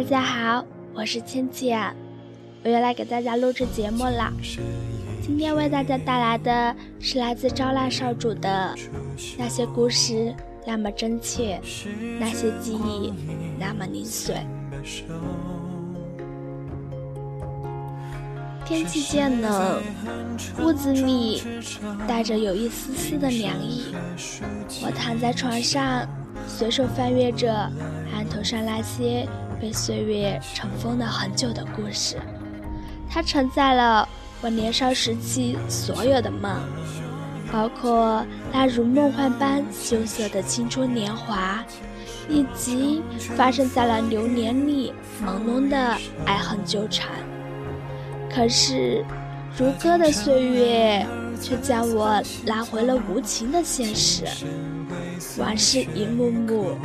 大家好，我是倩倩，我又来给大家录制节目了。今天为大家带来的是来自招腊少主的那些故事，那么真切；那些记忆，那么零碎。天气渐冷，屋子里带着有一丝丝的凉意。我躺在床上，随手翻阅着案头上那些被岁月尘封了很久的故事。它承载了我年少时期所有的梦，包括那如梦幻般羞涩的青春年华，以及发生在了流年里朦胧的爱恨纠缠。可是，如歌的岁月却将我拉回了无情的现实。往事一幕幕，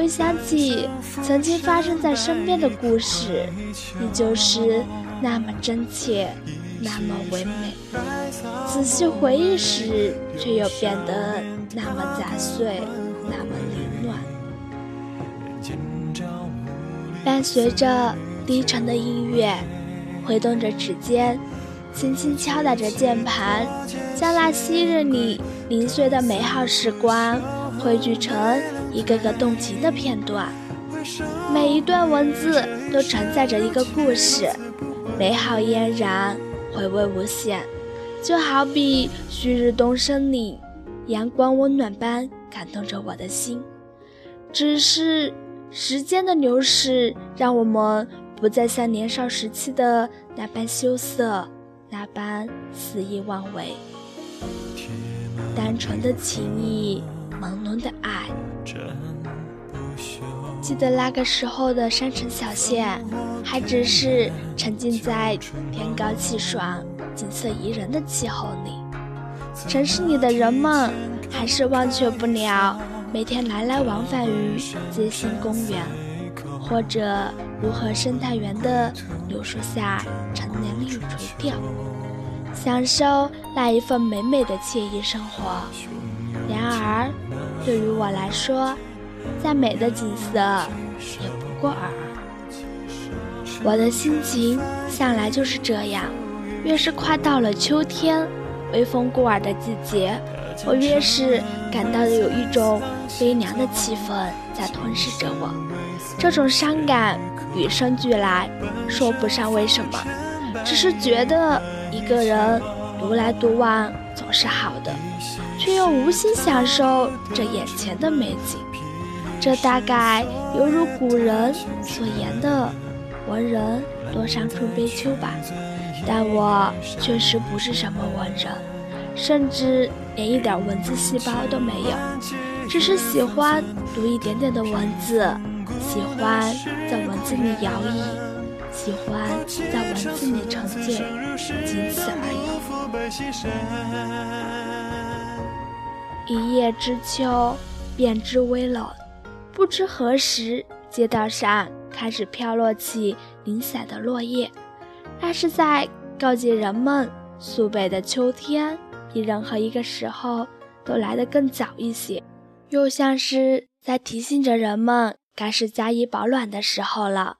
回想起曾经发生在身边的故事，依旧是那么真切，那么唯美。仔细回忆时，却又变得那么杂碎，那么凌乱。伴随着低沉的音乐。挥动着指尖，轻轻敲打着键盘，将那昔日里零碎的美好时光汇聚成一个个动情的片段。每一段文字都承载着一个故事，美好嫣然，回味无限。就好比旭日东升里，阳光温暖般感动着我的心。只是时间的流逝，让我们。不再像年少时期的那般羞涩，那般肆意妄为。单纯的情谊，朦胧的爱。记得那个时候的山城小县，还只是沉浸在天高气爽、景色宜人的气候里。城市里的人们，还是忘却不了每天来来往返于街心公园，或者。如何生态园的柳树下，陈年绿垂钓，享受那一份美美的惬意生活。然而，对于我来说，再美的景色也不过尔尔。我的心情向来就是这样，越是快到了秋天，微风过耳的季节，我越是感到有一种悲凉的气氛在吞噬着我。这种伤感。与生俱来，说不上为什么，只是觉得一个人独来独往总是好的，却又无心享受这眼前的美景。这大概犹如古人所言的“文人多伤春悲秋”吧。但我确实不是什么文人，甚至连一点文字细胞都没有，只是喜欢读一点点的文字。喜欢在文字里摇曳，喜欢在文字里沉浸，仅此而已。一叶知秋，便知微冷。不知何时，街道上开始飘落起零散的落叶，那是在告诫人们，苏北的秋天比任何一个时候都来得更早一些，又像是在提醒着人们。该是加以保暖的时候了，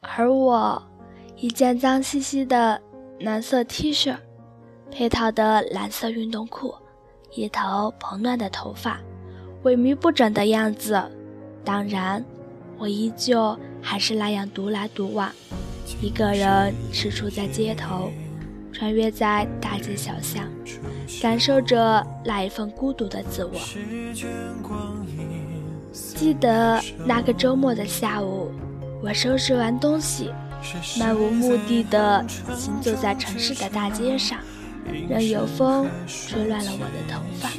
而我一件脏兮兮的蓝色 T 恤，配套的蓝色运动裤，一头蓬乱的头发，萎靡不振的样子。当然，我依旧还是那样独来独往，一个人踟蹰在街头，穿越在大街小巷，感受着那一份孤独的自我。记得那个周末的下午，我收拾完东西，漫无目的的行走在城市的大街上，任由风吹乱了我的头发，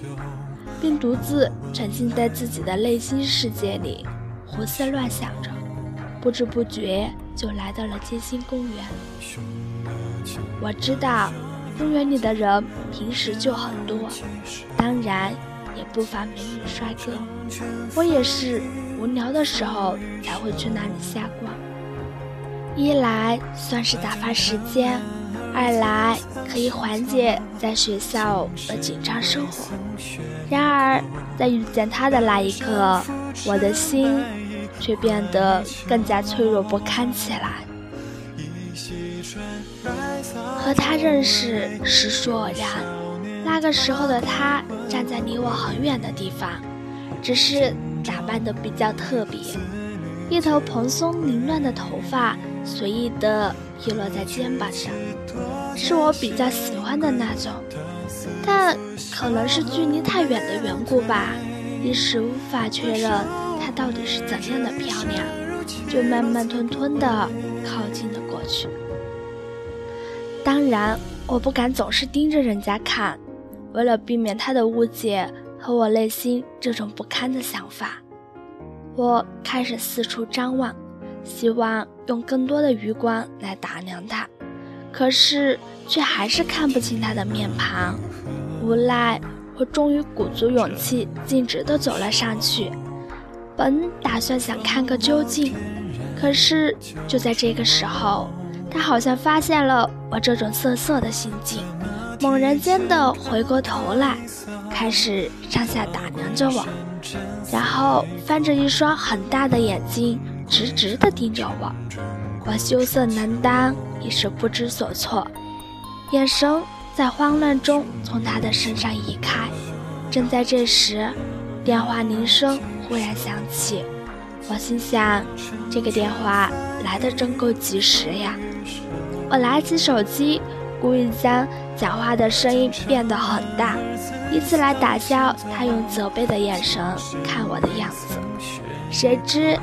并独自沉浸在自己的内心世界里，胡思乱想着。不知不觉就来到了街心公园。我知道，公园里的人平时就很多，当然。也不乏美女帅哥，我也是无聊的时候才会去那里瞎逛。一来算是打发时间，二来可以缓解在学校的紧张生活。然而，在遇见他的那一刻，我的心却变得更加脆弱不堪起来。和他认识实属偶然，那个时候的他站在离我很远的地方，只是打扮得比较特别，一头蓬松凌乱的头发随意地披落在肩膀上，是我比较喜欢的那种，但可能是距离太远的缘故吧，一时无法确认她到底是怎样的漂亮，就慢慢吞吞地靠近了过去。当然，我不敢总是盯着人家看，为了避免他的误解和我内心这种不堪的想法，我开始四处张望，希望用更多的余光来打量他，可是却还是看不清他的面庞。无奈，我终于鼓足勇气，径直地走了上去，本打算想看个究竟，可是就在这个时候。他好像发现了我这种涩涩的心境，猛然间的回过头来，开始上下打量着我，然后翻着一双很大的眼睛，直直的盯着我。我羞涩难当，一时不知所措，眼神在慌乱中从他的身上移开。正在这时，电话铃声忽然响起，我心想，这个电话来的真够及时呀。我拿起手机，故意将讲话的声音变得很大，以此来打消他用责备的眼神看我的样子。谁知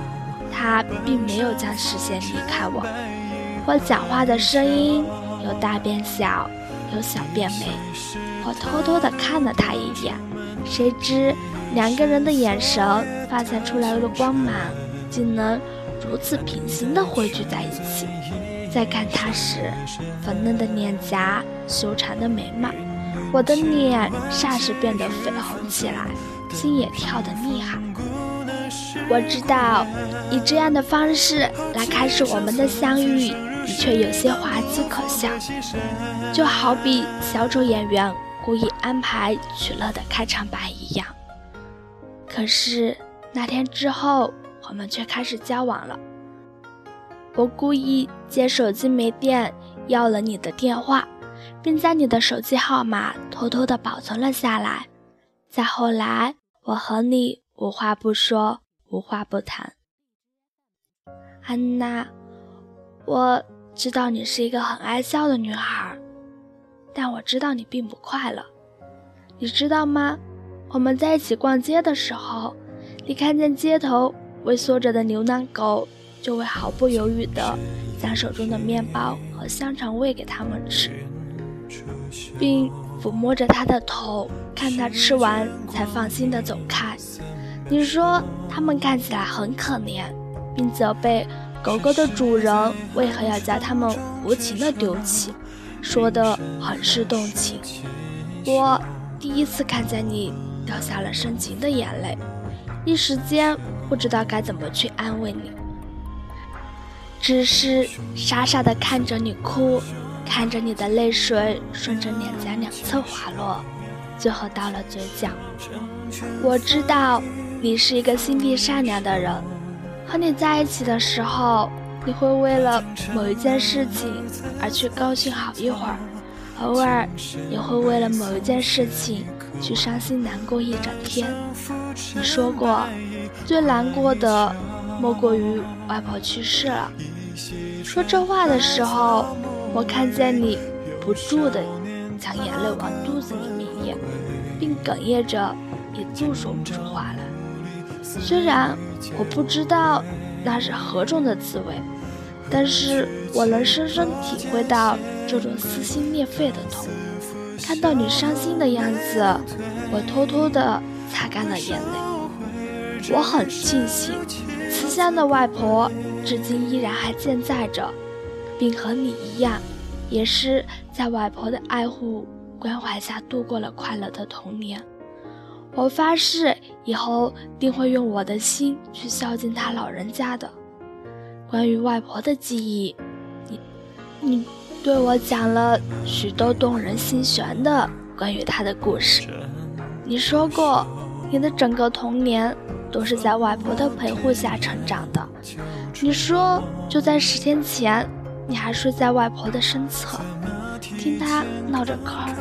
他并没有将视线离开我。我讲话的声音由大变小，由小变美。我偷偷地看了他一眼，谁知两个人的眼神发散出来的光芒，竟能如此平行地汇聚在一起。再看他时，粉嫩的脸颊，修长的眉毛，我的脸霎时变得绯红起来，心也跳得厉害。我知道，以这样的方式来开始我们的相遇，的确有些滑稽可笑，就好比小丑演员故意安排取乐的开场白一样。可是那天之后，我们却开始交往了。我故意接手机没电，要了你的电话，并将你的手机号码偷偷的保存了下来。再后来，我和你无话不说，无话不谈。安娜，我知道你是一个很爱笑的女孩，但我知道你并不快乐。你知道吗？我们在一起逛街的时候，你看见街头萎缩着的流浪狗。就会毫不犹豫地将手中的面包和香肠喂给他们吃，并抚摸着他的头，看他吃完才放心地走开。你说他们看起来很可怜，并责备狗狗的主人为何要将它们无情地丢弃，说得很是动情。我第一次看见你掉下了深情的眼泪，一时间不知道该怎么去安慰你。只是傻傻的看着你哭，看着你的泪水顺着脸颊两侧滑落，最后到了嘴角。我知道你是一个心地善良的人，和你在一起的时候，你会为了某一件事情而去高兴好一会儿，偶尔也会为了某一件事情去伤心难过一整天。你说过，最难过的。莫过于外婆去世了。说这话的时候，我看见你不住的将眼泪往肚子里面咽，并哽咽着，也就说不出话来。虽然我不知道那是何种的滋味，但是我能深深体会到这种撕心裂肺的痛。看到你伤心的样子，我偷偷的擦干了眼泪。我很庆幸。慈祥的外婆至今依然还健在着，并和你一样，也是在外婆的爱护关怀下度过了快乐的童年。我发誓以后定会用我的心去孝敬她老人家的。关于外婆的记忆，你，你对我讲了许多动人心弦的关于她的故事。你说过，你的整个童年。都是在外婆的陪护下成长的。你说，就在十天前，你还睡在外婆的身侧，听她闹着嗑儿，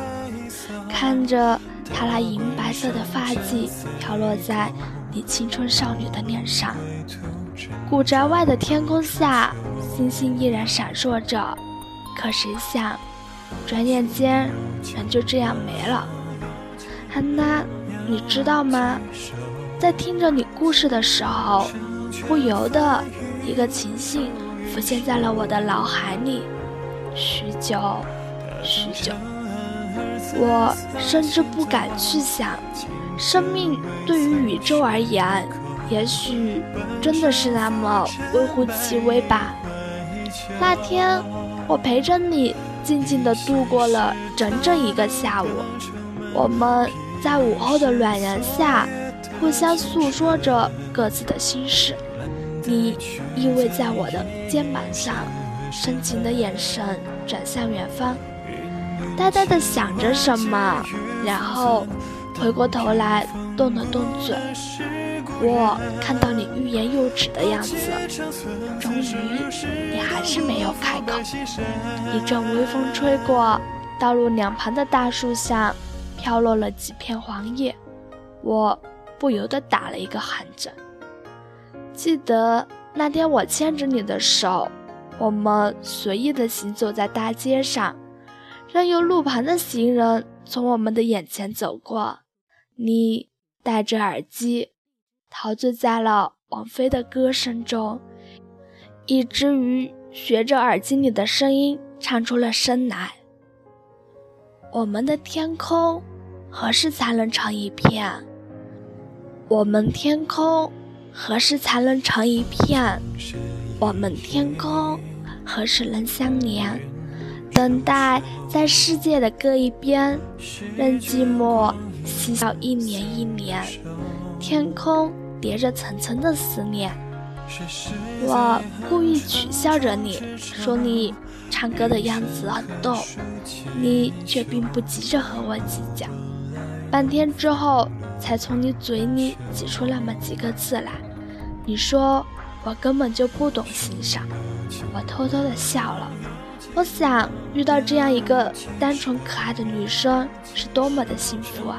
看着她那银白色的发髻飘落在你青春少女的脸上。古宅外的天空下，星星依然闪烁着，可谁想，转眼间人就这样没了。安娜，你知道吗？在听着你故事的时候，不由得一个情形浮现在了我的脑海里。许久，许久，我甚至不敢去想，生命对于宇宙而言。也许真的是那么微乎其微吧。那天，我陪着你静静地度过了整整一个下午。我们在午后的暖阳下，互相诉说着各自的心事。你依偎在我的肩膀上，深情的眼神转向远方，呆呆地想着什么，然后回过头来动了动嘴。我看到你欲言又止的样子，终于，你还是没有开口。一阵微风吹过，道路两旁的大树下飘落了几片黄叶，我不由得打了一个寒颤。记得那天我牵着你的手，我们随意的行走在大街上，任由路旁的行人从我们的眼前走过，你戴着耳机。陶醉在了王菲的歌声中，以至于学着耳机里的声音唱出了声来。我们的天空何时才能成一片？我们天空何时才能成一片？我们天空何时能相连？等待在世界的各一边，任寂寞嬉笑一年一年。天空叠着层层的思念，我故意取笑着你说你唱歌的样子很逗，你却并不急着和我计较。半天之后，才从你嘴里挤出那么几个字来。你说我根本就不懂欣赏，我偷偷的笑了。我想遇到这样一个单纯可爱的女生是多么的幸福啊！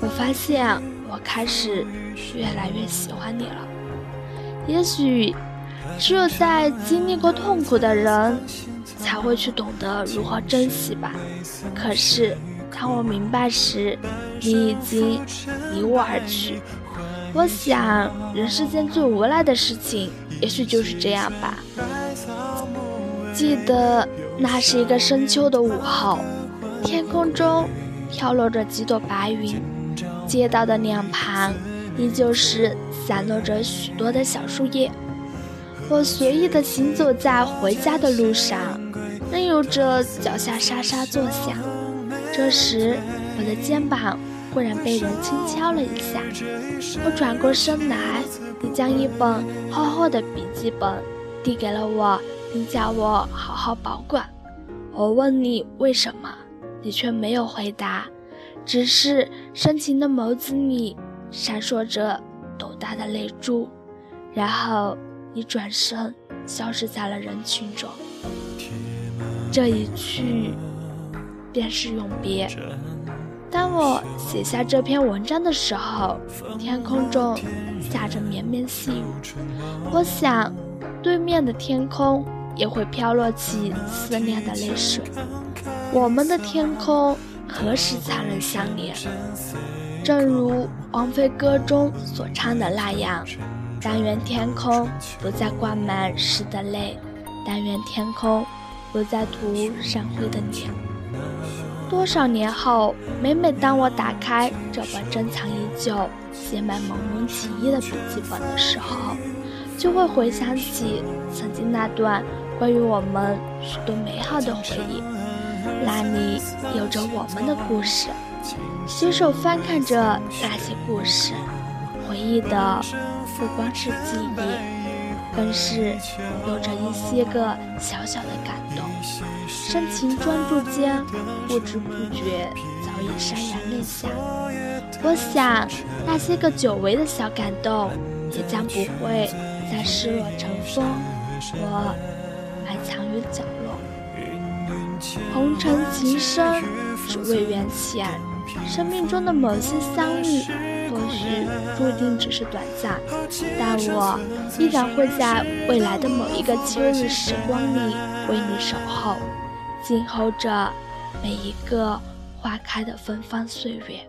我发现我开始越来越喜欢你了。也许只有在经历过痛苦的人才会去懂得如何珍惜吧。可是当我明白时，你已经离我而去。我想人世间最无奈的事情，也许就是这样吧。记得那是一个深秋的午后，天空中飘落着几朵白云，街道的两旁依旧是散落着许多的小树叶。我随意地行走在回家的路上，任由着脚下沙沙作响。这时，我的肩膀忽然被人轻敲了一下，我转过身来，你将一本厚厚的笔记本递给了我。并叫我好好保管。我问你为什么，你却没有回答，只是深情的眸子里闪烁着斗大的泪珠。然后你转身消失在了人群中。这一去，便是永别。当我写下这篇文章的时候，天空中下着绵绵细雨。我想，对面的天空。也会飘落起思念的泪水。我们的天空何时才能相连？正如王菲歌中所唱的那样：“但愿天空不再挂满湿的泪，但愿天空不再涂闪灰的脸。”多少年后，每每当我打开这本珍藏已久、写满朦胧情意的笔记本的时候，就会回想起曾经那段。关于我们许多美好的回忆，那里有着我们的故事。随手翻看着那些故事，回忆的不光是记忆，更是有着一些个小小的感动。深情专注间，不知不觉早已潸然泪下。我想，那些个久违的小感动，也将不会再失落成风，或埋藏于角落。红尘情深，只为缘浅。生命中的某些相遇，或许注定只是短暂，但我依然会在未来的某一个秋日时光里为你守候，静候着每一个花开的芬芳岁月。